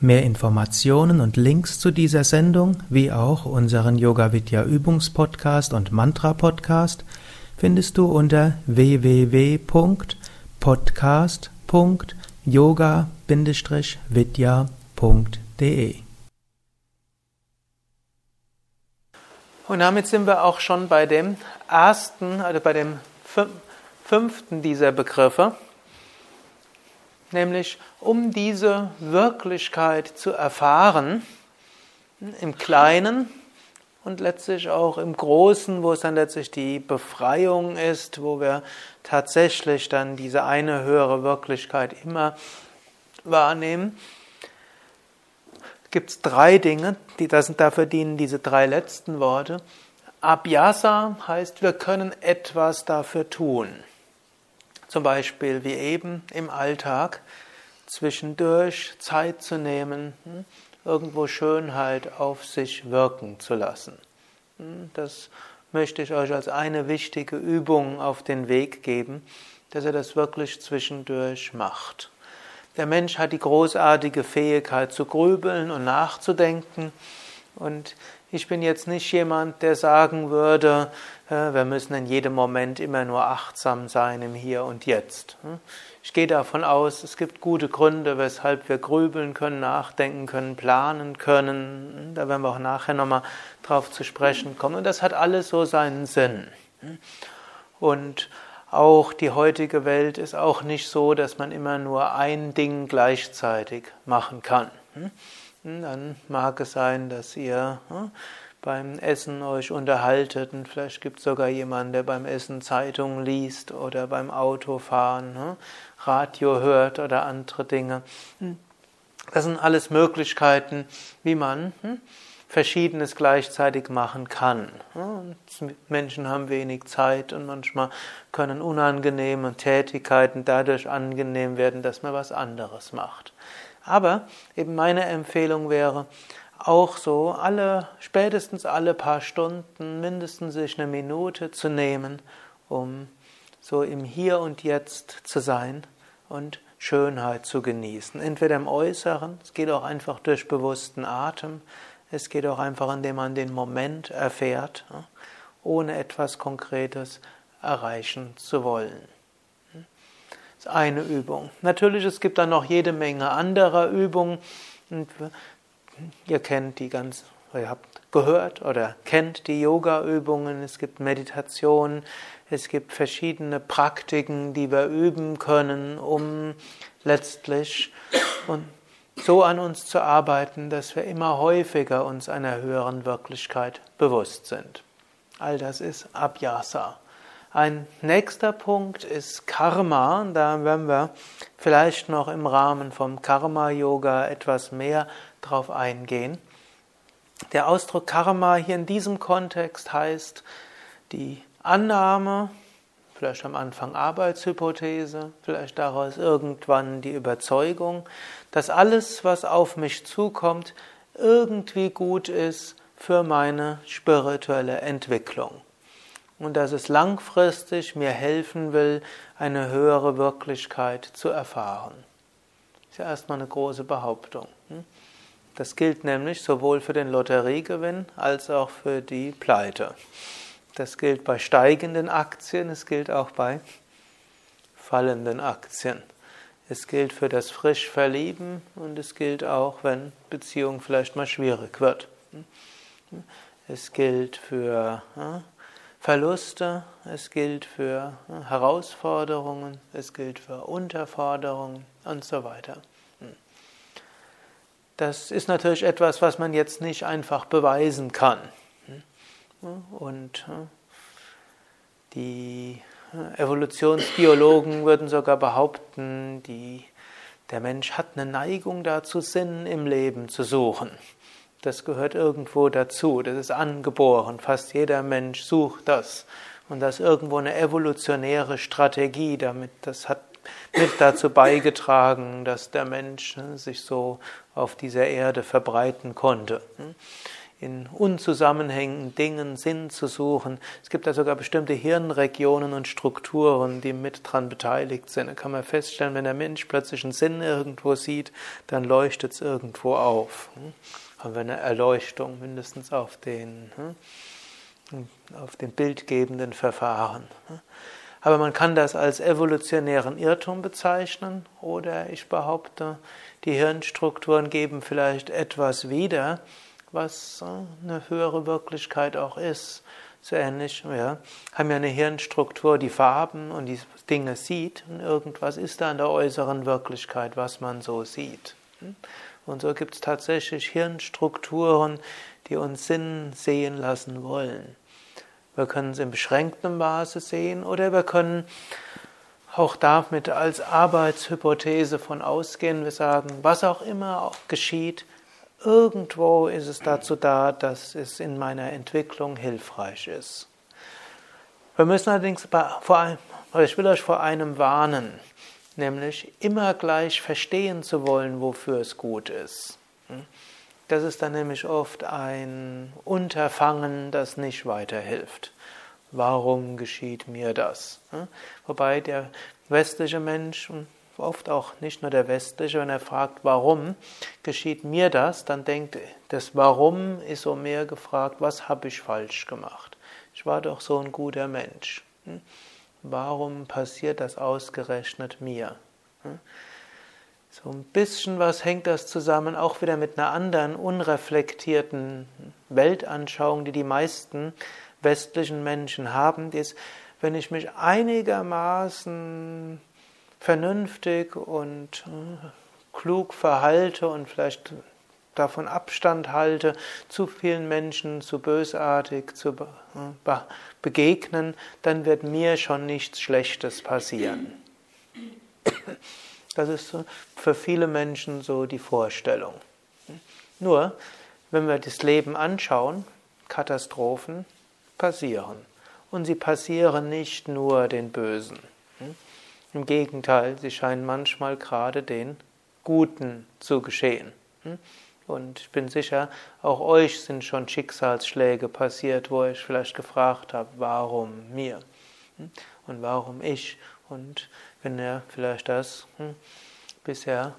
Mehr Informationen und Links zu dieser Sendung, wie auch unseren Yoga Vidya Übungspodcast und Mantra Podcast findest du unter www.podcast.yoga-vidya.de. Und damit sind wir auch schon bei dem ersten, also bei dem fünften dieser Begriffe nämlich um diese Wirklichkeit zu erfahren, im Kleinen und letztlich auch im Großen, wo es dann letztlich die Befreiung ist, wo wir tatsächlich dann diese eine höhere Wirklichkeit immer wahrnehmen, gibt es drei Dinge, die das, dafür dienen diese drei letzten Worte. Abhyasa heißt, wir können etwas dafür tun. Zum Beispiel wie eben im Alltag zwischendurch Zeit zu nehmen, hm, irgendwo Schönheit auf sich wirken zu lassen. Hm, das möchte ich euch als eine wichtige Übung auf den Weg geben, dass ihr das wirklich zwischendurch macht. Der Mensch hat die großartige Fähigkeit zu grübeln und nachzudenken und ich bin jetzt nicht jemand, der sagen würde, wir müssen in jedem Moment immer nur achtsam sein im Hier und Jetzt. Ich gehe davon aus, es gibt gute Gründe, weshalb wir grübeln können, nachdenken können, planen können. Da werden wir auch nachher nochmal drauf zu sprechen kommen. Und das hat alles so seinen Sinn. Und auch die heutige Welt ist auch nicht so, dass man immer nur ein Ding gleichzeitig machen kann. Hm, dann mag es sein, dass ihr hm, beim Essen euch unterhaltet und vielleicht gibt es sogar jemanden, der beim Essen Zeitungen liest oder beim Autofahren hm, Radio hört oder andere Dinge. Das sind alles Möglichkeiten, wie man Verschiedenes gleichzeitig machen kann. Menschen haben wenig Zeit und manchmal können unangenehme Tätigkeiten dadurch angenehm werden, dass man was anderes macht. Aber eben meine Empfehlung wäre, auch so alle, spätestens alle paar Stunden mindestens sich eine Minute zu nehmen, um so im Hier und Jetzt zu sein und Schönheit zu genießen. Entweder im Äußeren, es geht auch einfach durch bewussten Atem, es geht auch einfach, indem man den Moment erfährt, ohne etwas Konkretes erreichen zu wollen. Eine Übung. Natürlich, es gibt dann noch jede Menge anderer Übungen. Und ihr kennt die ganz, ihr habt gehört oder kennt die Yoga-Übungen. Es gibt Meditationen. Es gibt verschiedene Praktiken, die wir üben können, um letztlich so an uns zu arbeiten, dass wir immer häufiger uns einer höheren Wirklichkeit bewusst sind. All das ist Abhyasa. Ein nächster Punkt ist Karma. Da werden wir vielleicht noch im Rahmen vom Karma-Yoga etwas mehr drauf eingehen. Der Ausdruck Karma hier in diesem Kontext heißt die Annahme, vielleicht am Anfang Arbeitshypothese, vielleicht daraus irgendwann die Überzeugung, dass alles, was auf mich zukommt, irgendwie gut ist für meine spirituelle Entwicklung und dass es langfristig mir helfen will, eine höhere Wirklichkeit zu erfahren. Das ist ja erstmal eine große Behauptung. Hm? Das gilt nämlich sowohl für den Lotteriegewinn als auch für die Pleite. Das gilt bei steigenden Aktien, es gilt auch bei fallenden Aktien. Es gilt für das frisch Verlieben und es gilt auch, wenn Beziehung vielleicht mal schwierig wird. Hm? Es gilt für Verluste, es gilt für Herausforderungen, es gilt für Unterforderungen und so weiter. Hm. Das ist natürlich etwas, was man jetzt nicht einfach beweisen kann. Hm. Und die Evolutionsbiologen würden sogar behaupten, die Der Mensch hat eine Neigung dazu, Sinn im Leben zu suchen. Das gehört irgendwo dazu, das ist angeboren. Fast jeder Mensch sucht das. Und das ist irgendwo eine evolutionäre Strategie, damit das hat mit dazu beigetragen, dass der Mensch ne, sich so auf dieser Erde verbreiten konnte. Hm? In unzusammenhängenden Dingen Sinn zu suchen. Es gibt da sogar bestimmte Hirnregionen und Strukturen, die mit dran beteiligt sind. Da kann man feststellen, wenn der Mensch plötzlich einen Sinn irgendwo sieht, dann leuchtet es irgendwo auf. Hm? Haben wir eine Erleuchtung mindestens auf den, hm? auf den bildgebenden Verfahren. Aber man kann das als evolutionären Irrtum bezeichnen oder ich behaupte, die Hirnstrukturen geben vielleicht etwas wieder, was äh, eine höhere Wirklichkeit auch ist. So ähnlich, ja, haben ja eine Hirnstruktur, die Farben und die Dinge sieht und irgendwas ist da in der äußeren Wirklichkeit, was man so sieht. Und so gibt es tatsächlich Hirnstrukturen, die uns Sinn sehen lassen wollen. Wir können es in beschränktem Maße sehen oder wir können auch damit als Arbeitshypothese von ausgehen. Wir sagen, was auch immer auch geschieht, irgendwo ist es dazu da, dass es in meiner Entwicklung hilfreich ist. Wir müssen allerdings, vor allem, ich will euch vor einem warnen, nämlich immer gleich verstehen zu wollen, wofür es gut ist. Hm? Das ist dann nämlich oft ein Unterfangen, das nicht weiterhilft. Warum geschieht mir das? Wobei der westliche Mensch, oft auch nicht nur der westliche, wenn er fragt, warum geschieht mir das, dann denkt, das Warum ist so mehr gefragt, was habe ich falsch gemacht? Ich war doch so ein guter Mensch. Warum passiert das ausgerechnet mir? So ein bisschen was hängt das zusammen, auch wieder mit einer anderen unreflektierten Weltanschauung, die die meisten westlichen Menschen haben, ist, wenn ich mich einigermaßen vernünftig und äh, klug verhalte und vielleicht davon Abstand halte, zu vielen Menschen zu bösartig zu äh, begegnen, dann wird mir schon nichts Schlechtes passieren. Das ist für viele Menschen so die Vorstellung. Nur, wenn wir das Leben anschauen, Katastrophen passieren. Und sie passieren nicht nur den Bösen. Im Gegenteil, sie scheinen manchmal gerade den Guten zu geschehen. Und ich bin sicher, auch euch sind schon Schicksalsschläge passiert, wo ich vielleicht gefragt habe, warum mir und warum ich und wenn er vielleicht das hm, bisher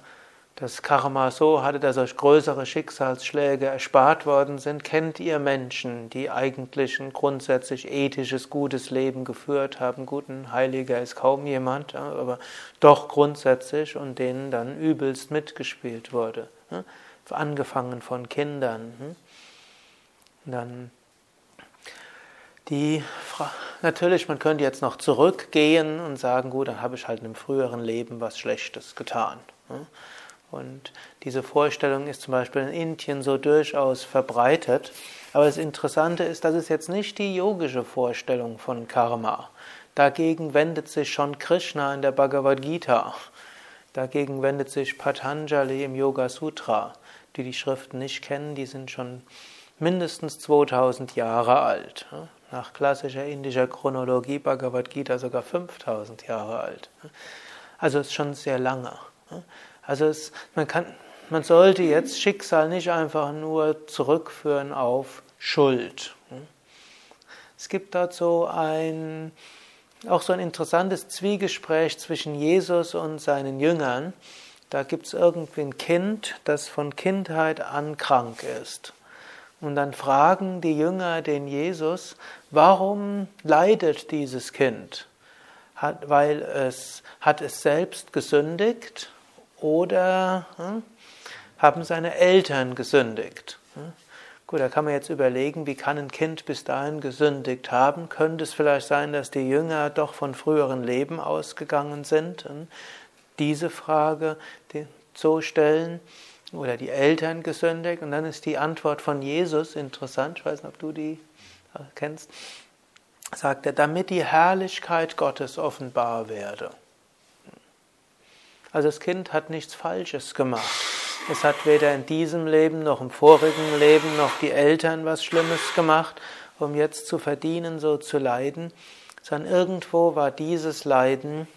das Karma so hatte, dass euch größere Schicksalsschläge erspart worden sind, kennt ihr Menschen, die eigentlich ein grundsätzlich ethisches, gutes Leben geführt haben. Guten Heiliger ist kaum jemand, aber doch grundsätzlich und denen dann übelst mitgespielt wurde. Angefangen von Kindern. Hm. Dann die natürlich, man könnte jetzt noch zurückgehen und sagen, gut, dann habe ich halt in einem früheren Leben was Schlechtes getan. Ne? Und diese Vorstellung ist zum Beispiel in Indien so durchaus verbreitet. Aber das Interessante ist, das ist jetzt nicht die yogische Vorstellung von Karma. Dagegen wendet sich schon Krishna in der Bhagavad Gita. Dagegen wendet sich Patanjali im Yoga Sutra. Die die Schriften nicht kennen, die sind schon mindestens 2000 Jahre alt. Nach klassischer indischer Chronologie Bhagavad Gita sogar 5000 Jahre alt. Also ist schon sehr lange. Also es, man, kann, man sollte jetzt Schicksal nicht einfach nur zurückführen auf Schuld. Es gibt so ein, auch so ein interessantes Zwiegespräch zwischen Jesus und seinen Jüngern. Da gibt es irgendwie ein Kind, das von Kindheit an krank ist. Und dann fragen die Jünger den Jesus, warum leidet dieses Kind? Hat, weil es, hat es selbst gesündigt oder hm, haben seine Eltern gesündigt? Hm? Gut, da kann man jetzt überlegen, wie kann ein Kind bis dahin gesündigt haben? Könnte es vielleicht sein, dass die Jünger doch von früheren Leben ausgegangen sind? Hm? Diese Frage so stellen oder die Eltern gesündigt. Und dann ist die Antwort von Jesus interessant, ich weiß nicht, ob du die äh, kennst, sagt er, damit die Herrlichkeit Gottes offenbar werde. Also das Kind hat nichts Falsches gemacht. Es hat weder in diesem Leben noch im vorigen Leben noch die Eltern was Schlimmes gemacht, um jetzt zu verdienen, so zu leiden, sondern irgendwo war dieses Leiden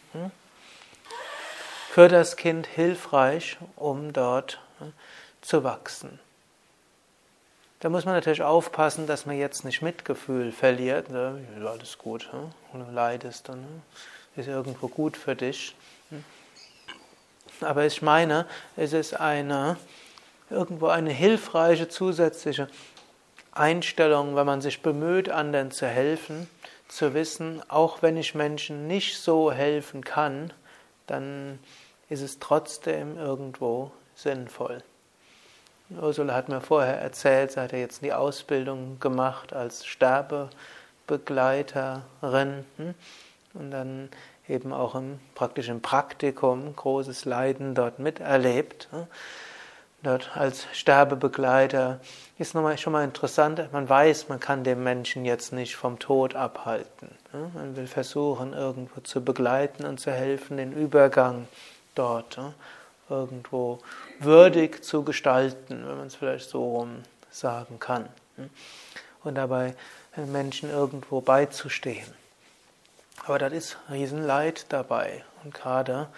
für das Kind hilfreich, um dort hm, zu wachsen. Da muss man natürlich aufpassen, dass man jetzt nicht Mitgefühl verliert. Ne? Alles gut, hm? du leidest, dann ist irgendwo gut für dich. Aber ich meine, es ist eine, irgendwo eine hilfreiche zusätzliche Einstellung, wenn man sich bemüht, anderen zu helfen, zu wissen, auch wenn ich Menschen nicht so helfen kann, dann ist es trotzdem irgendwo sinnvoll. Ursula hat mir vorher erzählt, sie hat ja jetzt die Ausbildung gemacht als Sterbebegleiterin hm? und dann eben auch im praktischen Praktikum großes Leiden dort miterlebt. Dort als Sterbebegleiter ist nochmal schon mal interessant, man weiß, man kann den Menschen jetzt nicht vom Tod abhalten. Man will versuchen, irgendwo zu begleiten und zu helfen, den Übergang dort irgendwo würdig zu gestalten, wenn man es vielleicht so rum sagen kann. Und dabei Menschen irgendwo beizustehen. Aber das ist Riesenleid dabei. Und gerade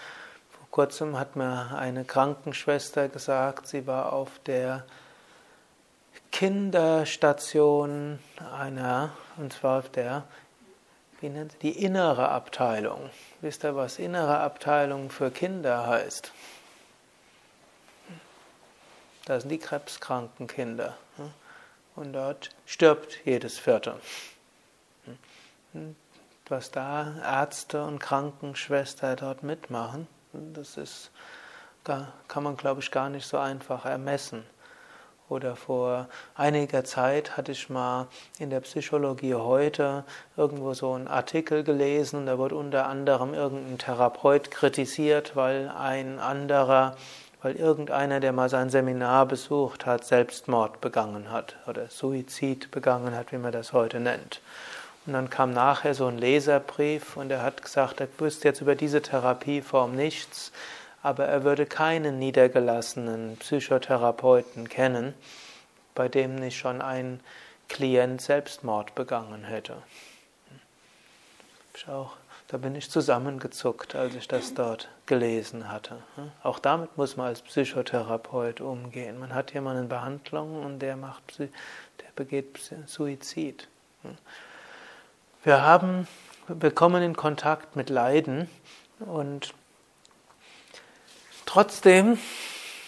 kurzem hat mir eine Krankenschwester gesagt, sie war auf der Kinderstation einer, und zwar auf der, wie nennt sie, die innere Abteilung. Wisst ihr, was innere Abteilung für Kinder heißt? Das sind die krebskranken Kinder. Und dort stirbt jedes Vierte was da Ärzte und Krankenschwester dort mitmachen, das ist, kann man glaube ich gar nicht so einfach ermessen. Oder vor einiger Zeit hatte ich mal in der Psychologie heute irgendwo so einen Artikel gelesen da wurde unter anderem irgendein Therapeut kritisiert, weil ein anderer, weil irgendeiner, der mal sein Seminar besucht hat, Selbstmord begangen hat oder Suizid begangen hat, wie man das heute nennt. Und dann kam nachher so ein Leserbrief und er hat gesagt, er wüsste jetzt über diese Therapieform nichts, aber er würde keinen niedergelassenen Psychotherapeuten kennen, bei dem nicht schon ein Klient Selbstmord begangen hätte. Ich auch, da bin ich zusammengezuckt, als ich das dort gelesen hatte. Auch damit muss man als Psychotherapeut umgehen. Man hat jemanden in Behandlung und der macht, der begeht Suizid. Wir haben, wir kommen in Kontakt mit Leiden und trotzdem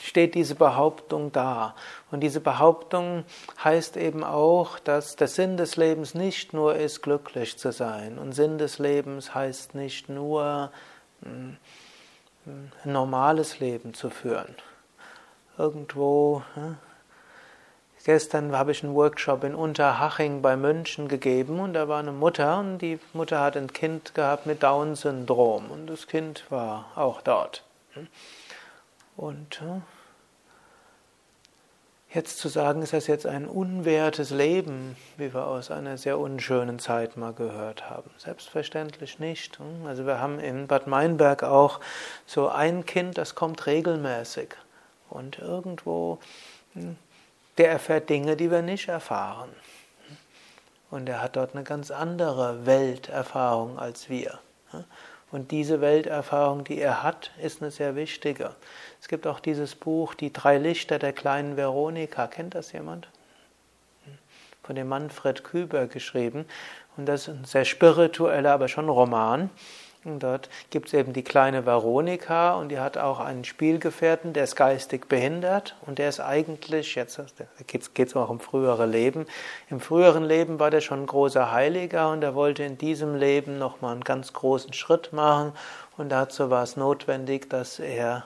steht diese Behauptung da. Und diese Behauptung heißt eben auch, dass der Sinn des Lebens nicht nur ist, glücklich zu sein. Und Sinn des Lebens heißt nicht nur, hm, ein normales Leben zu führen. Irgendwo hm, Gestern habe ich einen Workshop in Unterhaching bei München gegeben und da war eine Mutter und die Mutter hat ein Kind gehabt mit Down-Syndrom und das Kind war auch dort. Und äh, jetzt zu sagen, ist das jetzt ein unwertes Leben, wie wir aus einer sehr unschönen Zeit mal gehört haben? Selbstverständlich nicht. Also wir haben in Bad Meinberg auch so ein Kind, das kommt regelmäßig und irgendwo hm, der erfährt Dinge, die wir nicht erfahren. Und er hat dort eine ganz andere Welterfahrung als wir. Und diese Welterfahrung, die er hat, ist eine sehr wichtige. Es gibt auch dieses Buch Die drei Lichter der kleinen Veronika. Kennt das jemand? Von dem Manfred Küber geschrieben. Und das ist ein sehr spiritueller, aber schon Roman. Und dort gibt es eben die kleine Veronika und die hat auch einen Spielgefährten, der ist geistig behindert und der ist eigentlich, jetzt geht es auch um frühere Leben, im früheren Leben war der schon ein großer Heiliger und er wollte in diesem Leben nochmal einen ganz großen Schritt machen und dazu war es notwendig, dass er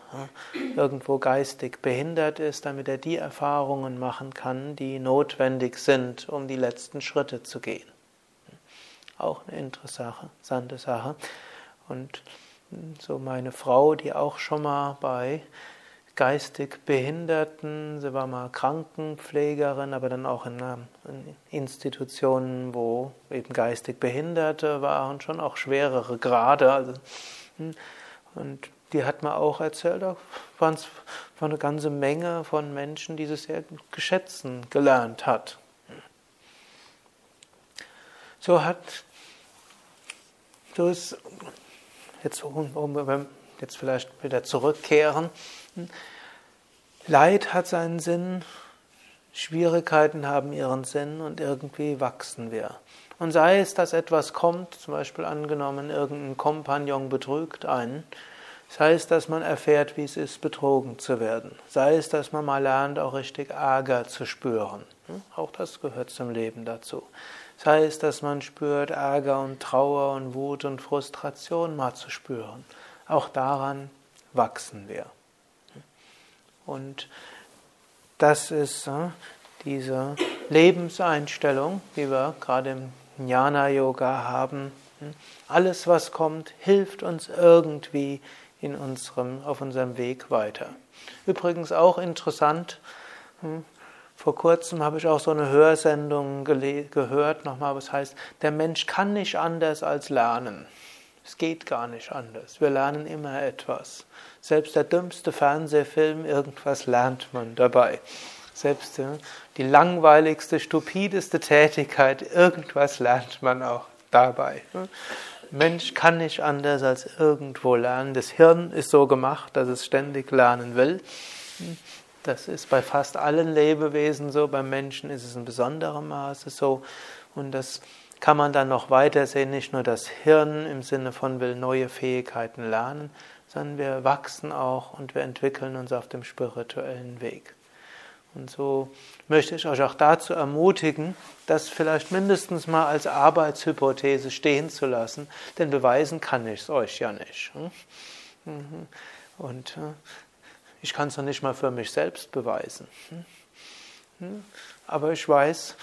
irgendwo geistig behindert ist, damit er die Erfahrungen machen kann, die notwendig sind, um die letzten Schritte zu gehen. Auch eine interessante Sache. Und so meine Frau, die auch schon mal bei geistig Behinderten, sie war mal Krankenpflegerin, aber dann auch in, in Institutionen, wo eben geistig Behinderte waren, schon auch schwerere Grade. Also, hm, und die hat man auch erzählt, da waren es eine ganze Menge von Menschen, die sie sehr geschätzen gelernt hat. So hat, ist, jetzt, um, jetzt vielleicht wieder zurückkehren, Leid hat seinen Sinn, Schwierigkeiten haben ihren Sinn und irgendwie wachsen wir. Und sei es, dass etwas kommt, zum Beispiel angenommen, irgendein Kompagnon betrügt einen, sei es, dass man erfährt, wie es ist, betrogen zu werden, sei es, dass man mal lernt, auch richtig Ärger zu spüren. Hm? Auch das gehört zum Leben dazu. Sei es, dass man spürt, Ärger und Trauer und Wut und Frustration mal zu spüren. Auch daran wachsen wir. Und das ist hm, diese Lebenseinstellung, die wir gerade im Jnana-Yoga haben. Alles, was kommt, hilft uns irgendwie in unserem, auf unserem Weg weiter. Übrigens auch interessant, hm, vor kurzem habe ich auch so eine Hörsendung gehört, nochmal, was heißt, der Mensch kann nicht anders als lernen. Es geht gar nicht anders. Wir lernen immer etwas. Selbst der dümmste Fernsehfilm, irgendwas lernt man dabei. Selbst die langweiligste, stupideste Tätigkeit, irgendwas lernt man auch dabei. Mensch kann nicht anders als irgendwo lernen. Das Hirn ist so gemacht, dass es ständig lernen will. Das ist bei fast allen Lebewesen so, beim Menschen ist es in besonderem Maße so. Und das kann man dann noch weiter sehen, nicht nur das Hirn im Sinne von will neue Fähigkeiten lernen, sondern wir wachsen auch und wir entwickeln uns auf dem spirituellen Weg. Und so möchte ich euch auch dazu ermutigen, das vielleicht mindestens mal als Arbeitshypothese stehen zu lassen, denn beweisen kann ich es euch ja nicht. Hm? Mhm. Und äh, ich kann es noch nicht mal für mich selbst beweisen. Hm? Hm? Aber ich weiß,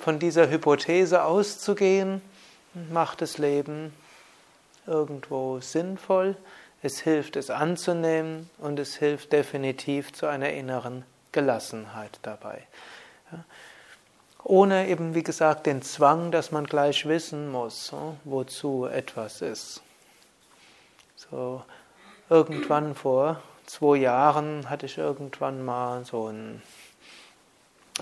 von dieser Hypothese auszugehen, macht das Leben irgendwo sinnvoll, es hilft es anzunehmen und es hilft definitiv zu einer inneren Gelassenheit dabei. Ohne eben, wie gesagt, den Zwang, dass man gleich wissen muss, wozu etwas ist. So, irgendwann vor zwei Jahren hatte ich irgendwann mal so ein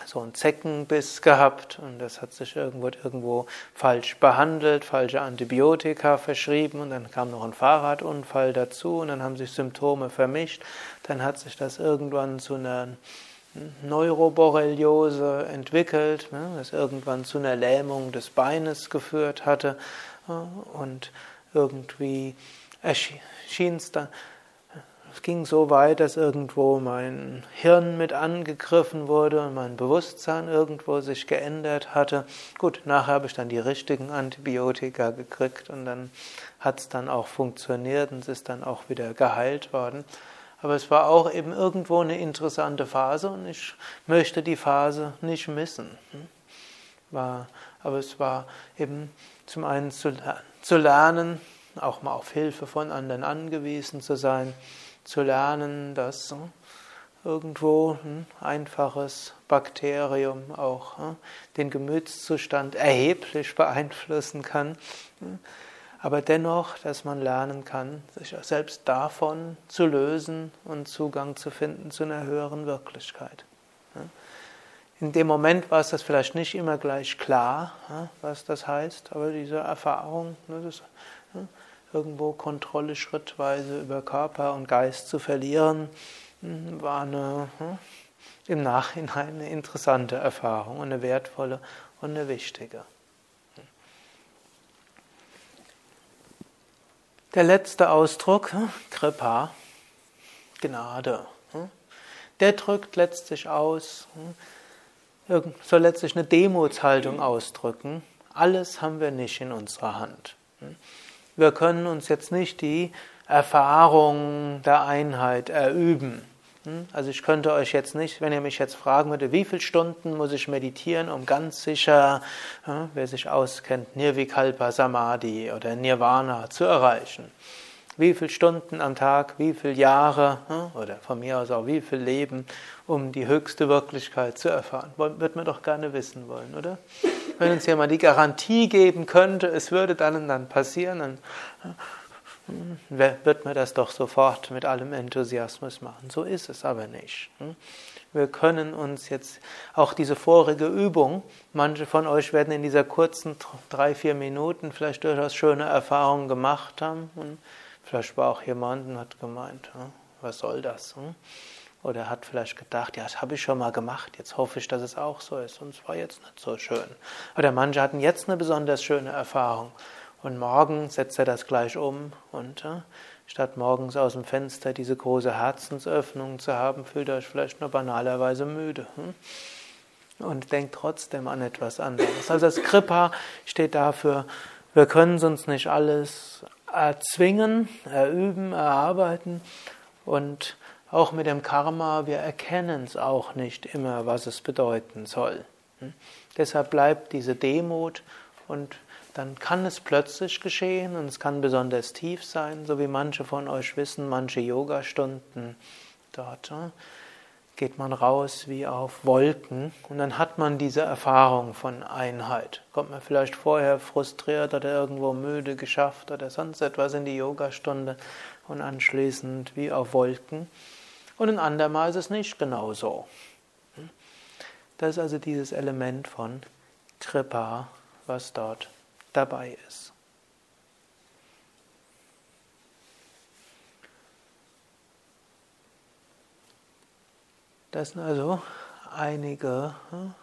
so einen Zeckenbiss gehabt und das hat sich irgendwo, irgendwo falsch behandelt, falsche Antibiotika verschrieben und dann kam noch ein Fahrradunfall dazu und dann haben sich Symptome vermischt. Dann hat sich das irgendwann zu einer Neuroborreliose entwickelt, ne, das irgendwann zu einer Lähmung des Beines geführt hatte und irgendwie erschien es dann, es ging so weit, dass irgendwo mein Hirn mit angegriffen wurde und mein Bewusstsein irgendwo sich geändert hatte. Gut, nachher habe ich dann die richtigen Antibiotika gekriegt und dann hat es dann auch funktioniert und es ist dann auch wieder geheilt worden. Aber es war auch eben irgendwo eine interessante Phase und ich möchte die Phase nicht missen. War, aber es war eben zum einen zu, zu lernen, auch mal auf Hilfe von anderen angewiesen zu sein, zu lernen, dass hm, irgendwo ein einfaches Bakterium auch hm, den Gemütszustand erheblich beeinflussen kann. Hm, aber dennoch, dass man lernen kann, sich selbst davon zu lösen und Zugang zu finden zu einer höheren Wirklichkeit. In dem Moment war es das vielleicht nicht immer gleich klar, was das heißt, aber diese Erfahrung, ne, das irgendwo Kontrolle schrittweise über Körper und Geist zu verlieren, hm, war eine, hm, im Nachhinein eine interessante Erfahrung, eine wertvolle und eine wichtige. Der letzte Ausdruck, hm, Kripa, Gnade, der drückt letztlich aus, soll letztlich eine Demutshaltung ausdrücken. Alles haben wir nicht in unserer Hand. Wir können uns jetzt nicht die Erfahrung der Einheit erüben. Hm? Also ich könnte euch jetzt nicht, wenn ihr mich jetzt fragen würdet, wie viele Stunden muss ich meditieren, um ganz sicher, wer sich auskennt, Nirvikalpa Samadhi oder Nirvana zu erreichen. Wie viele Stunden am Tag, wie viele Jahre oder von mir aus auch wie viel Leben, um die höchste Wirklichkeit zu erfahren. Wird man doch gerne wissen wollen, oder? Wenn uns jemand die Garantie geben könnte, es würde dann und dann passieren, dann hm, wird man das doch sofort mit allem Enthusiasmus machen. So ist es aber nicht. Hm. Wir können uns jetzt auch diese vorige Übung, manche von euch werden in dieser kurzen drei, vier Minuten vielleicht durchaus schöne Erfahrungen gemacht haben. Und vielleicht war auch jemand und hat gemeint, hm, was soll das? Oder hat vielleicht gedacht, ja, das habe ich schon mal gemacht, jetzt hoffe ich, dass es auch so ist. Und es war jetzt nicht so schön. Oder manche hatten jetzt eine besonders schöne Erfahrung. Und morgen setzt er das gleich um und äh, statt morgens aus dem Fenster diese große Herzensöffnung zu haben, fühlt er euch vielleicht nur banalerweise müde. Hm? Und denkt trotzdem an etwas anderes. Also das Kripa steht dafür, wir können uns nicht alles erzwingen, erüben, erarbeiten und auch mit dem Karma, wir erkennen es auch nicht immer, was es bedeuten soll. Hm? Deshalb bleibt diese Demut und dann kann es plötzlich geschehen und es kann besonders tief sein, so wie manche von euch wissen, manche Yoga-Stunden dort hm? geht man raus wie auf Wolken und dann hat man diese Erfahrung von Einheit. Kommt man vielleicht vorher frustriert oder irgendwo müde geschafft oder sonst etwas in die Yogastunde und anschließend wie auf Wolken. Und ein andermal ist es nicht genau so. Das ist also dieses Element von Kripa, was dort dabei ist. Das sind also einige, hm,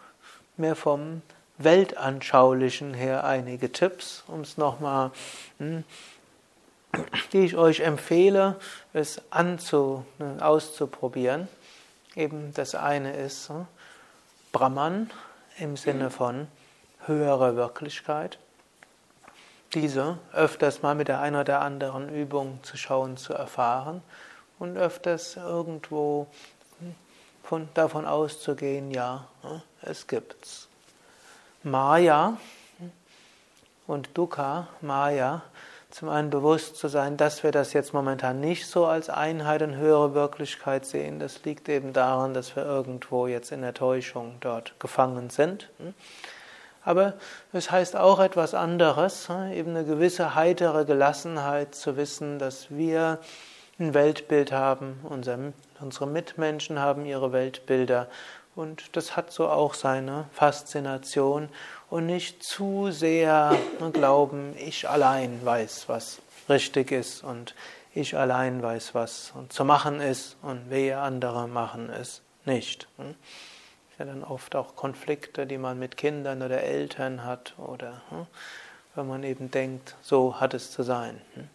mehr vom Weltanschaulichen her einige Tipps, um es nochmal hm, die ich euch empfehle, es anzu, ne, auszuprobieren. Eben das eine ist hm, Brahman im Sinne von höhere Wirklichkeit. Diese öfters mal mit der einen oder anderen Übung zu schauen, zu erfahren und öfters irgendwo hm, von, davon auszugehen, ja, es gibt's. Maya und Dukkha, Maya, zum einen bewusst zu sein, dass wir das jetzt momentan nicht so als Einheit und höhere Wirklichkeit sehen. Das liegt eben daran, dass wir irgendwo jetzt in der Täuschung dort gefangen sind. Aber es heißt auch etwas anderes, eben eine gewisse heitere Gelassenheit zu wissen, dass wir ein Weltbild haben, unsere Mitmenschen haben ihre Weltbilder und das hat so auch seine Faszination und nicht zu sehr glauben, ich allein weiß, was richtig ist und ich allein weiß, was zu machen ist und wehe andere machen es nicht. Hm? Ja, dann oft auch Konflikte, die man mit Kindern oder Eltern hat oder hm? wenn man eben denkt, so hat es zu sein. Hm?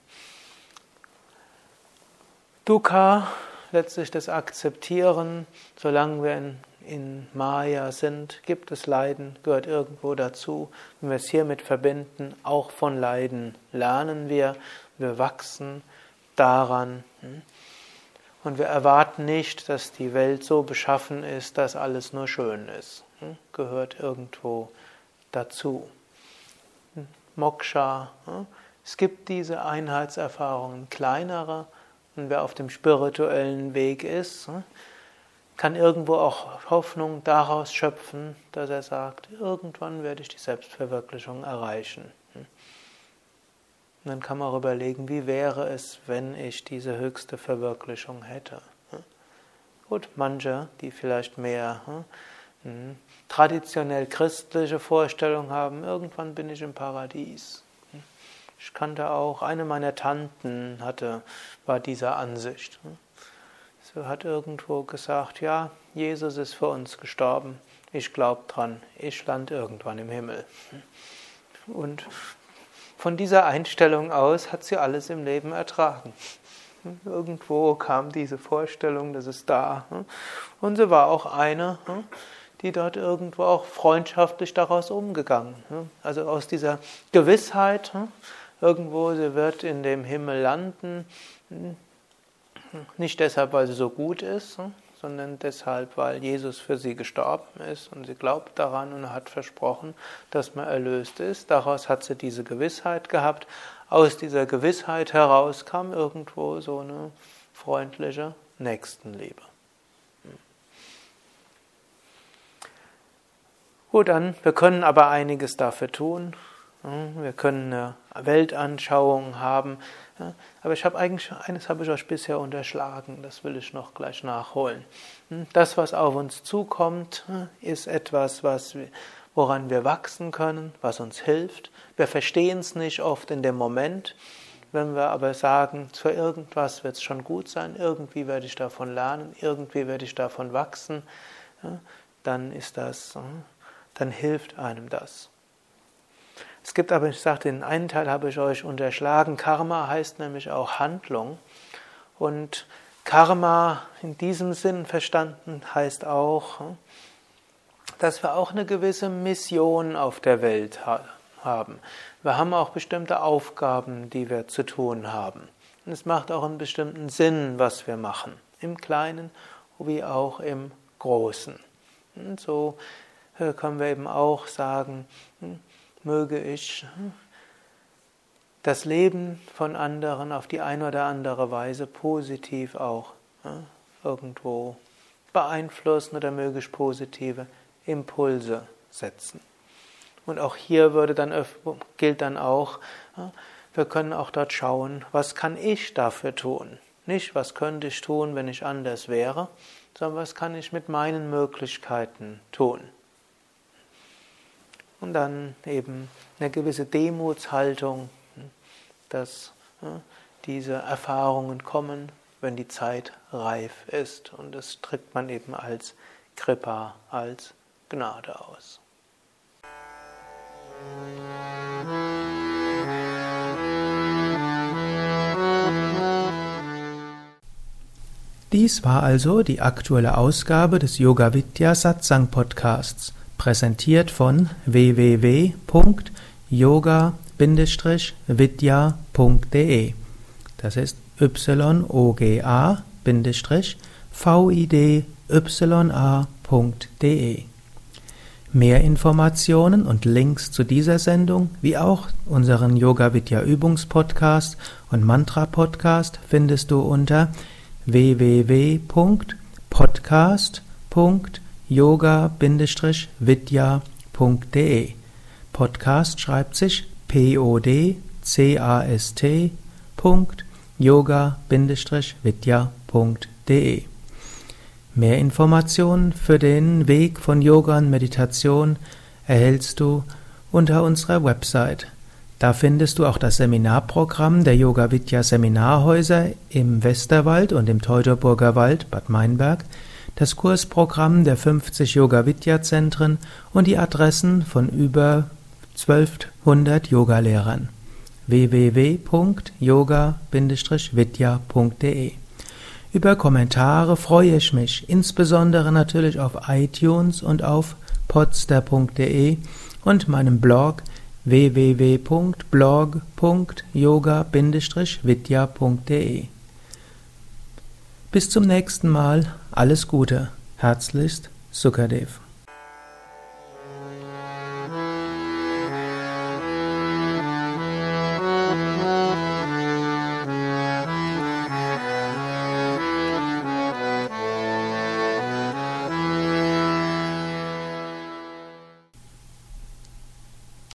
Dukkha, letztlich das Akzeptieren, solange wir in in Maya sind, gibt es Leiden, gehört irgendwo dazu. Wenn wir es hiermit verbinden, auch von Leiden lernen wir, wir wachsen daran. Hm? Und wir erwarten nicht, dass die Welt so beschaffen ist, dass alles nur schön ist. Hm? Gehört irgendwo dazu. Hm? Moksha. Es gibt diese Einheitserfahrungen, kleinere. Und wer auf dem spirituellen Weg ist, kann irgendwo auch Hoffnung daraus schöpfen, dass er sagt, irgendwann werde ich die Selbstverwirklichung erreichen. Und dann kann man auch überlegen, wie wäre es, wenn ich diese höchste Verwirklichung hätte. Gut, manche, die vielleicht mehr hm, traditionell christliche Vorstellungen haben, irgendwann bin ich im Paradies. Ich kannte auch, eine meiner Tanten hatte, war dieser Ansicht. Hat irgendwo gesagt, ja, Jesus ist für uns gestorben, ich glaube dran, ich lande irgendwann im Himmel. Und von dieser Einstellung aus hat sie alles im Leben ertragen. Irgendwo kam diese Vorstellung, das ist da. Und sie war auch eine, die dort irgendwo auch freundschaftlich daraus umgegangen. Also aus dieser Gewissheit, irgendwo, sie wird in dem Himmel landen, nicht deshalb, weil sie so gut ist, hm, sondern deshalb, weil Jesus für sie gestorben ist und sie glaubt daran und hat versprochen, dass man erlöst ist. Daraus hat sie diese Gewissheit gehabt. Aus dieser Gewissheit heraus kam irgendwo so eine freundliche Nächstenliebe. Hm. Gut, dann, wir können aber einiges dafür tun. Wir können eine Weltanschauung haben. Aber ich habe eigentlich, eines habe ich euch bisher unterschlagen, das will ich noch gleich nachholen. Hm, das, was auf uns zukommt, ist etwas, was, woran wir wachsen können, was uns hilft. Wir verstehen es nicht oft in dem Moment. Wenn wir aber sagen, für irgendwas wird es schon gut sein, irgendwie werde ich davon lernen, irgendwie werde ich davon wachsen, dann ist das, dann hilft einem das. Es gibt aber, ich sagte, den einen Teil habe ich euch unterschlagen. Karma heißt nämlich auch Handlung. Und Karma in diesem Sinn verstanden heißt auch, dass wir auch eine gewisse Mission auf der Welt haben. Wir haben auch bestimmte Aufgaben, die wir zu tun haben. Und es macht auch einen bestimmten Sinn, was wir machen. Im Kleinen wie auch im Großen. Und so äh, können wir eben auch sagen, hm, möge ich das Leben von anderen auf die eine oder andere Weise positiv auch irgendwo beeinflussen oder möge ich positive Impulse setzen. Und auch hier würde dann, gilt dann auch, wir können auch dort schauen, was kann ich dafür tun? Nicht, was könnte ich tun, wenn ich anders wäre, sondern was kann ich mit meinen Möglichkeiten tun? Und dann eben eine gewisse Demutshaltung, dass diese Erfahrungen kommen, wenn die Zeit reif ist. Und das drückt man eben als Kripa, als Gnade aus. Dies war also die aktuelle Ausgabe des Yoga Vidya Satsang Podcasts präsentiert von www.yoga-vidya.de. Das ist yoga-vidya.de. Mehr Informationen und Links zu dieser Sendung, wie auch unseren Yoga Vidya Übungspodcast und Mantra Podcast findest du unter www.podcast.de yoga-vidya.de. Podcast schreibt sich P-O-D-C-A-S-T. yoga-vidya.de. Mehr Informationen für den Weg von Yoga und Meditation erhältst du unter unserer Website. Da findest du auch das Seminarprogramm der Yoga Vidya Seminarhäuser im Westerwald und im Teutoburger Wald Bad Meinberg das Kursprogramm der 50 Yoga-Vidya-Zentren und die Adressen von über 1200 Yogalehrern. www.yoga-vidya.de Über Kommentare freue ich mich, insbesondere natürlich auf iTunes und auf podster.de und meinem Blog www.blog.yoga-vidya.de bis zum nächsten Mal, alles Gute. Herzlichst, Sukadev.